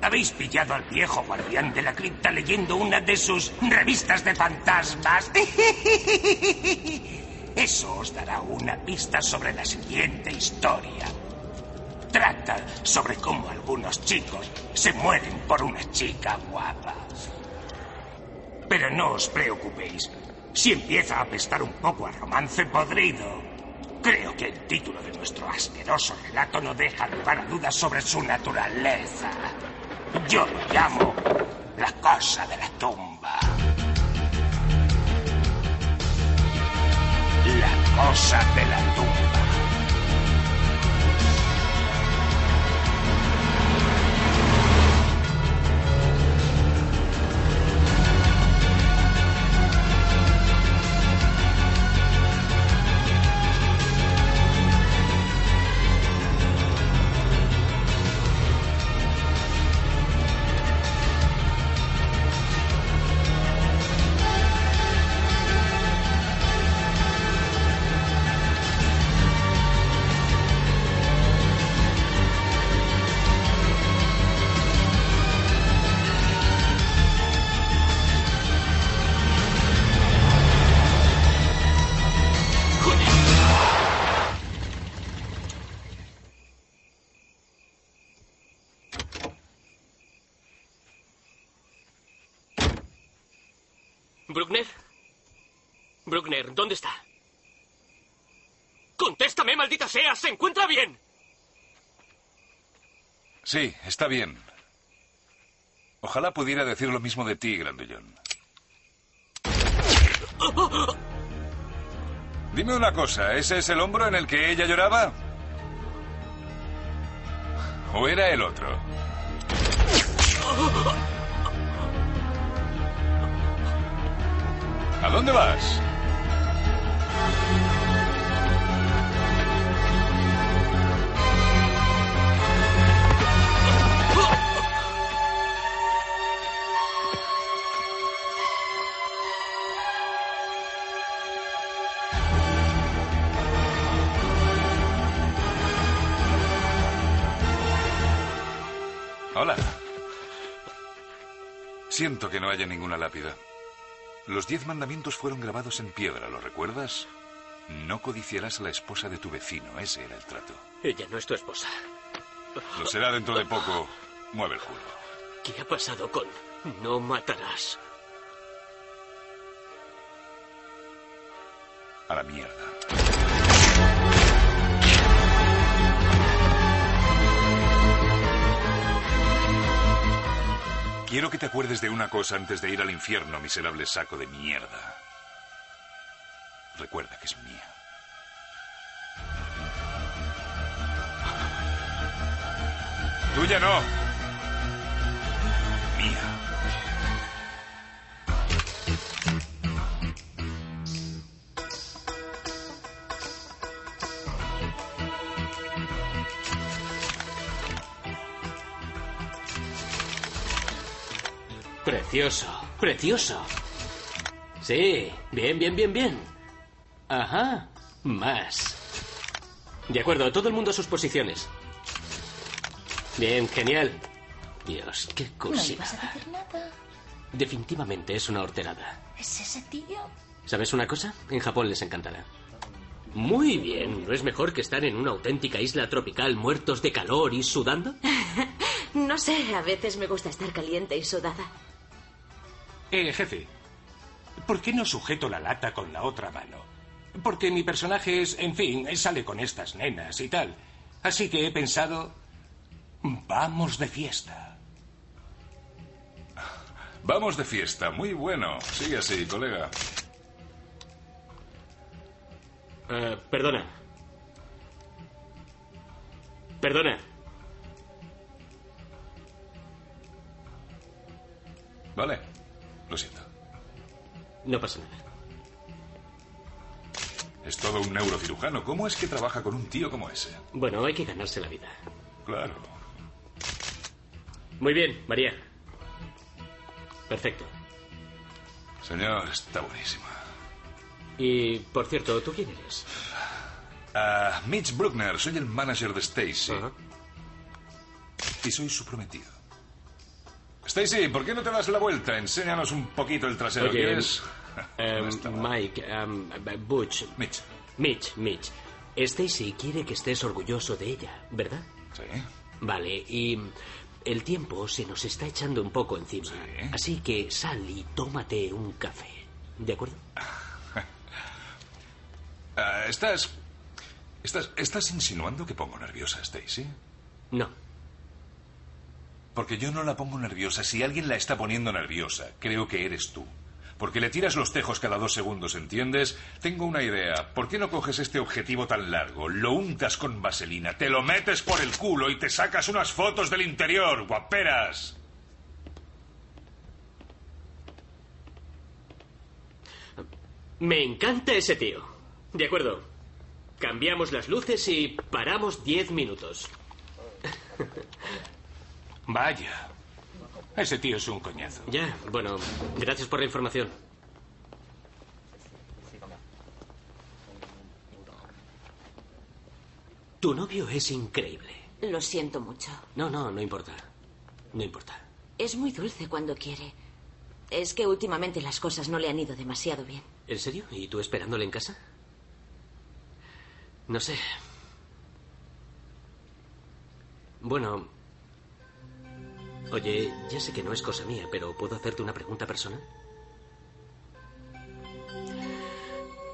¿Habéis pillado al viejo guardián de la cripta leyendo una de sus revistas de fantasmas? Eso os dará una pista sobre la siguiente historia. Trata sobre cómo algunos chicos se mueren por una chica guapa. Pero no os preocupéis. Si empieza a apestar un poco a romance podrido, creo que el título de nuestro asqueroso relato no deja lugar a dudas sobre su naturaleza. Yo lo llamo la cosa de la tumba. La cosa de la tumba. ¿Dónde está? Contéstame, maldita sea. ¿Se encuentra bien? Sí, está bien. Ojalá pudiera decir lo mismo de ti, Grandullón. Dime una cosa, ¿ese es el hombro en el que ella lloraba? ¿O era el otro? ¿A dónde vas? Hola. Siento que no haya ninguna lápida. Los diez mandamientos fueron grabados en piedra, ¿lo recuerdas? No codiciarás a la esposa de tu vecino, ese era el trato. Ella no es tu esposa. Lo será dentro de poco. Mueve el culo. ¿Qué ha pasado con no matarás? A la mierda. Quiero que te acuerdes de una cosa antes de ir al infierno, miserable saco de mierda. Recuerda que es mía. Tuya no. Mía. Precioso, precioso. Sí, bien, bien, bien, bien. Ajá, más. De acuerdo, todo el mundo a sus posiciones. Bien, genial. Dios, qué No le cosita. vas a decir nada. Definitivamente es una horterada. ¿Es ese tío? ¿Sabes una cosa? En Japón les encantará. Muy bien, ¿no es mejor que estar en una auténtica isla tropical muertos de calor y sudando? No sé, a veces me gusta estar caliente y sudada. Eh, jefe, ¿por qué no sujeto la lata con la otra mano? Porque mi personaje es, en fin, sale con estas nenas y tal. Así que he pensado, vamos de fiesta. Vamos de fiesta, muy bueno. Sigue así, colega. Eh, perdona. Perdona. Vale, lo siento. No pasa nada. Es todo un neurocirujano. ¿Cómo es que trabaja con un tío como ese? Bueno, hay que ganarse la vida. Claro. Muy bien, María. Perfecto. Señor, está buenísimo. Y, por cierto, ¿tú quién eres? Ah, Mitch Bruckner, soy el manager de Stacy. Y soy su prometido. Stacy, ¿por qué no te das la vuelta? Enséñanos un poquito el trasero. Oye, ¿Quieres? Em, está mal. Mike, em, Butch, Mitch. Mitch, Mitch. Stacy quiere que estés orgulloso de ella, ¿verdad? Sí. Vale, y el tiempo se nos está echando un poco encima. Sí. Así que sal y tómate un café. ¿De acuerdo? Ah, ¿Estás. Estás. ¿Estás insinuando que pongo nerviosa a Stacy? No. Porque yo no la pongo nerviosa. Si alguien la está poniendo nerviosa, creo que eres tú. Porque le tiras los tejos cada dos segundos, ¿entiendes? Tengo una idea. ¿Por qué no coges este objetivo tan largo, lo untas con vaselina, te lo metes por el culo y te sacas unas fotos del interior, guaperas? Me encanta ese tío. De acuerdo. Cambiamos las luces y paramos diez minutos. Vaya. Ese tío es un coñazo. Ya, bueno, gracias por la información. Tu novio es increíble. Lo siento mucho. No, no, no importa. No importa. Es muy dulce cuando quiere. Es que últimamente las cosas no le han ido demasiado bien. ¿En serio? ¿Y tú esperándole en casa? No sé. Bueno. Oye, ya sé que no es cosa mía, pero ¿puedo hacerte una pregunta personal?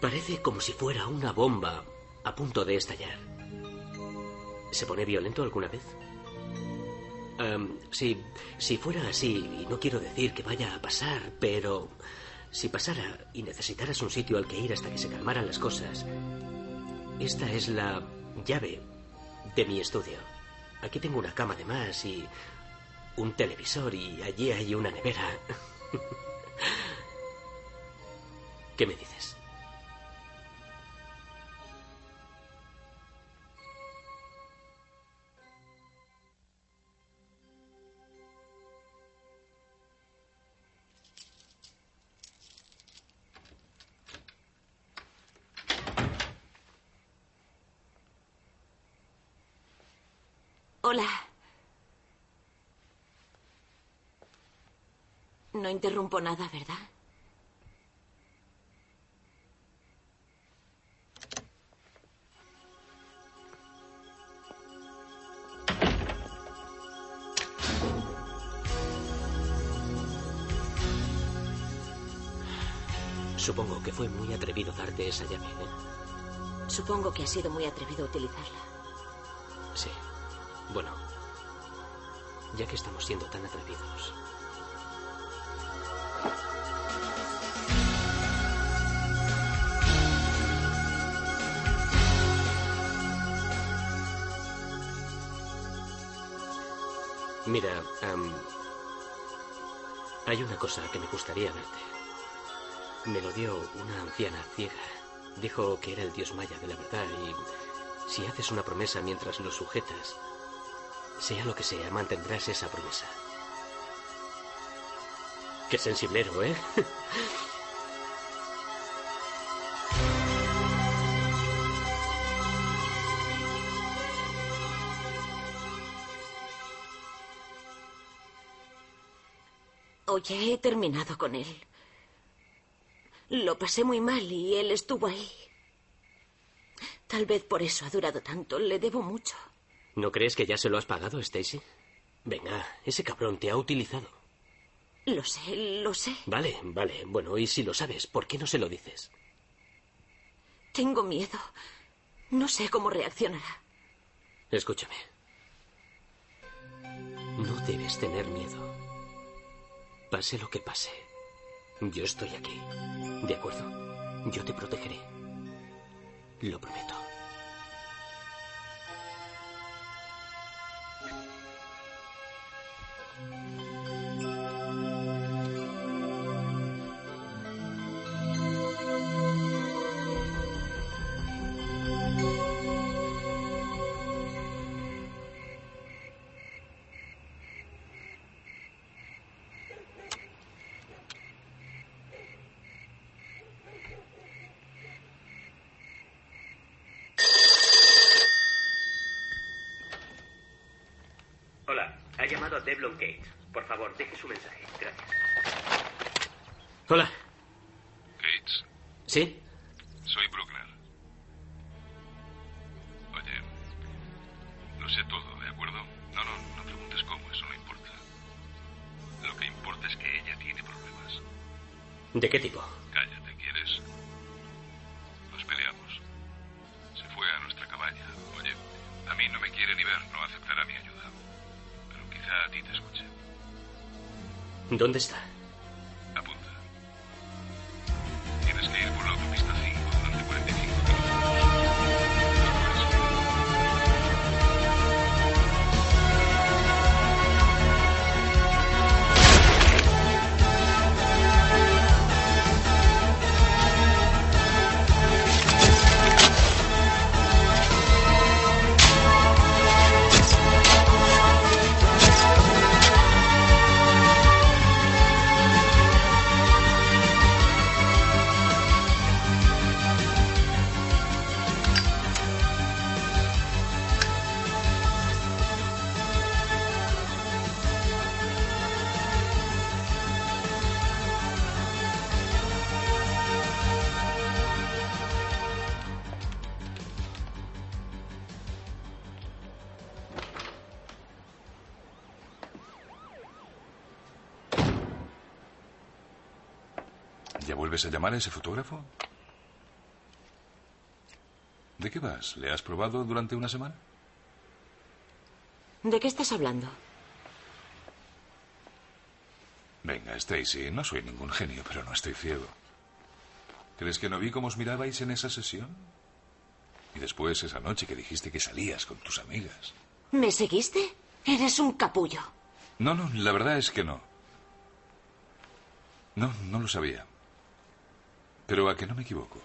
Parece como si fuera una bomba a punto de estallar. ¿Se pone violento alguna vez? Em, si, si fuera así, y no quiero decir que vaya a pasar, pero si pasara y necesitaras un sitio al que ir hasta que se calmaran las cosas, esta es la llave de mi estudio. Aquí tengo una cama de más y un televisor y allí hay una nevera. ¿Qué me dices? Hola. No interrumpo nada, ¿verdad? Supongo que fue muy atrevido darte esa llave, ¿eh? Supongo que ha sido muy atrevido utilizarla. Sí. Bueno, ya que estamos siendo tan atrevidos. Mira, hay una cosa que me gustaría verte. Me lo dio una anciana ciega. Dijo que era el dios maya de la verdad y si haces una promesa mientras lo sujetas, sea lo que sea, mantendrás esa promesa. Qué sensiblero, ¿eh? Oye, he terminado con él. Lo pasé muy mal y él estuvo ahí. Tal vez por eso ha durado tanto. Le debo mucho. ¿No crees que ya se lo has pagado, Stacy? Venga, ese cabrón te ha utilizado. Lo sé, lo sé. Vale, vale. Bueno, y si lo sabes, ¿por qué no se lo dices? Tengo miedo. No sé cómo reaccionará. Escúchame. No debes tener miedo. Pase lo que pase, yo estoy aquí. ¿De acuerdo? Yo te protegeré. Lo prometo. Ha llamado a Devlon Gates. Por favor, deje su mensaje. Gracias. Hola. Gates, ¿Sí? soy Bruckner. Oye, lo sé todo, ¿de acuerdo? No, no, no preguntes cómo, eso no importa. Lo que importa es que ella tiene problemas. ¿De qué tipo? ¿Dónde está? Vuelves a llamar a ese fotógrafo? ¿De qué vas? ¿Le has probado durante una semana? ¿De qué estás hablando? Venga, Stacy, no soy ningún genio, pero no estoy ciego. ¿Crees que no vi cómo os mirabais en esa sesión? Y después esa noche que dijiste que salías con tus amigas. ¿Me seguiste? Eres un capullo. No, no, la verdad es que no. No, no lo sabía. Pero a que no me equivoco.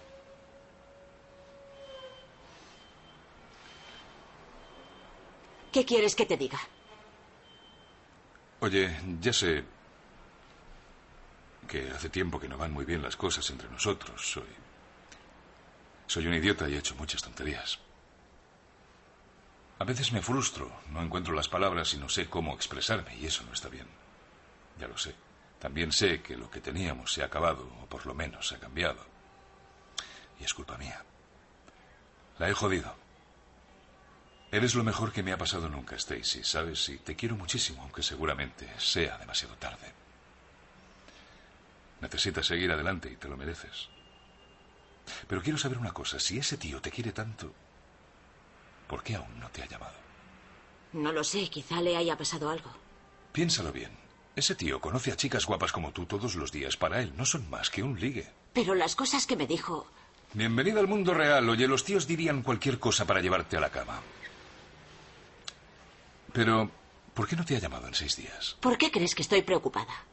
¿Qué quieres que te diga? Oye, ya sé que hace tiempo que no van muy bien las cosas entre nosotros. Soy. Soy un idiota y he hecho muchas tonterías. A veces me frustro, no encuentro las palabras y no sé cómo expresarme, y eso no está bien. Ya lo sé. También sé que lo que teníamos se ha acabado, o por lo menos se ha cambiado. Y es culpa mía. La he jodido. Eres lo mejor que me ha pasado nunca, Stacy, ¿sabes? Y te quiero muchísimo, aunque seguramente sea demasiado tarde. Necesitas seguir adelante y te lo mereces. Pero quiero saber una cosa. Si ese tío te quiere tanto, ¿por qué aún no te ha llamado? No lo sé, quizá le haya pasado algo. Piénsalo bien. Ese tío conoce a chicas guapas como tú todos los días. Para él no son más que un ligue. Pero las cosas que me dijo... Bienvenida al mundo real. Oye, los tíos dirían cualquier cosa para llevarte a la cama. Pero, ¿por qué no te ha llamado en seis días? ¿Por qué crees que estoy preocupada?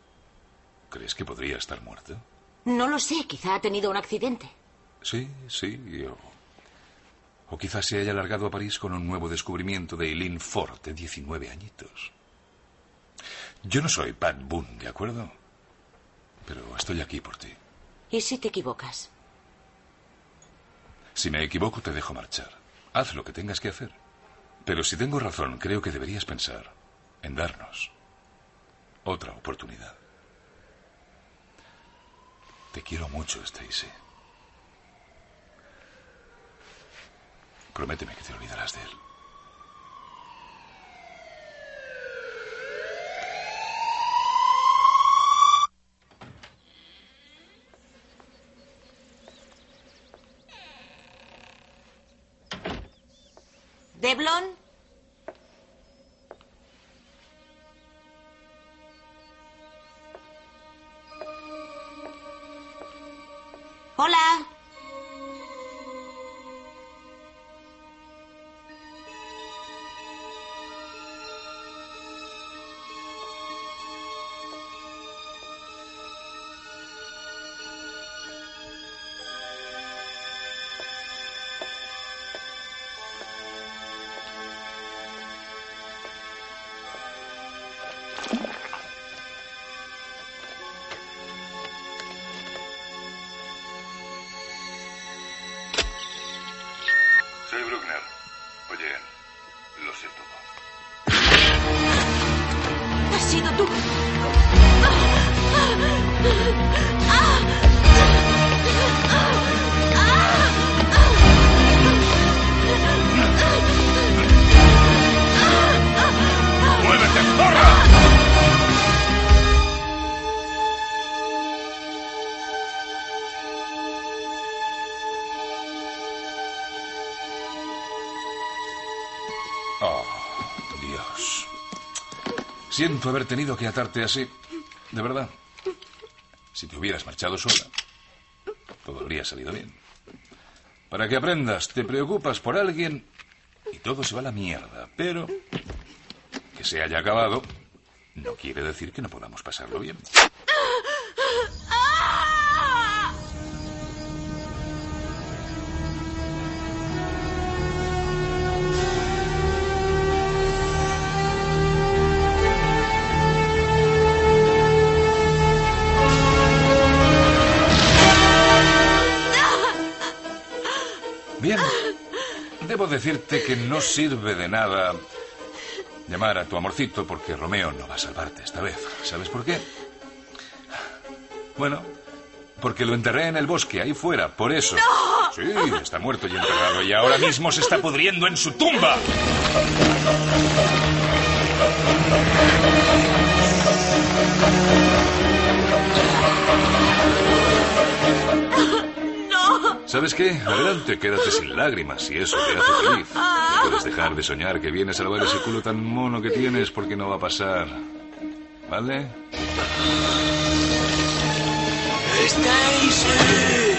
¿Crees que podría estar muerto? No lo sé, quizá ha tenido un accidente. Sí, sí. O, o quizás se haya largado a París con un nuevo descubrimiento de Eileen Ford, de 19 añitos. Yo no soy Pat Boone, ¿de acuerdo? Pero estoy aquí por ti. ¿Y si te equivocas? Si me equivoco, te dejo marchar. Haz lo que tengas que hacer. Pero si tengo razón, creo que deberías pensar en darnos otra oportunidad. Te quiero mucho, Stacy. Prométeme que te olvidarás de él. Siento haber tenido que atarte así. De verdad. Si te hubieras marchado sola, todo habría salido bien. Para que aprendas, te preocupas por alguien y todo se va a la mierda. Pero que se haya acabado no quiere decir que no podamos pasarlo bien. Debo decirte que no sirve de nada llamar a tu amorcito porque Romeo no va a salvarte esta vez. ¿Sabes por qué? Bueno, porque lo enterré en el bosque, ahí fuera, por eso. Sí, está muerto y enterrado y ahora mismo se está pudriendo en su tumba. ¿Sabes qué? Adelante, quédate sin lágrimas si eso te hace feliz. No puedes dejar de soñar que vienes a lavar ese culo tan mono que tienes porque no va a pasar. ¿Vale? ¡Yo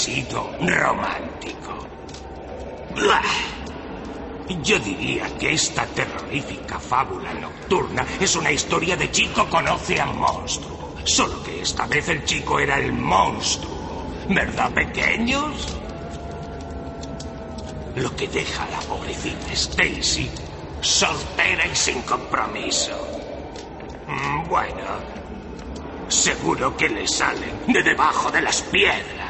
Sido romántico. Blah. Yo diría que esta terrorífica fábula nocturna es una historia de chico conoce a monstruo. Solo que esta vez el chico era el monstruo. ¿Verdad, pequeños? Lo que deja a la pobrecita Stacy soltera y sin compromiso. Mm, Bueno, seguro que le salen de debajo de las piedras.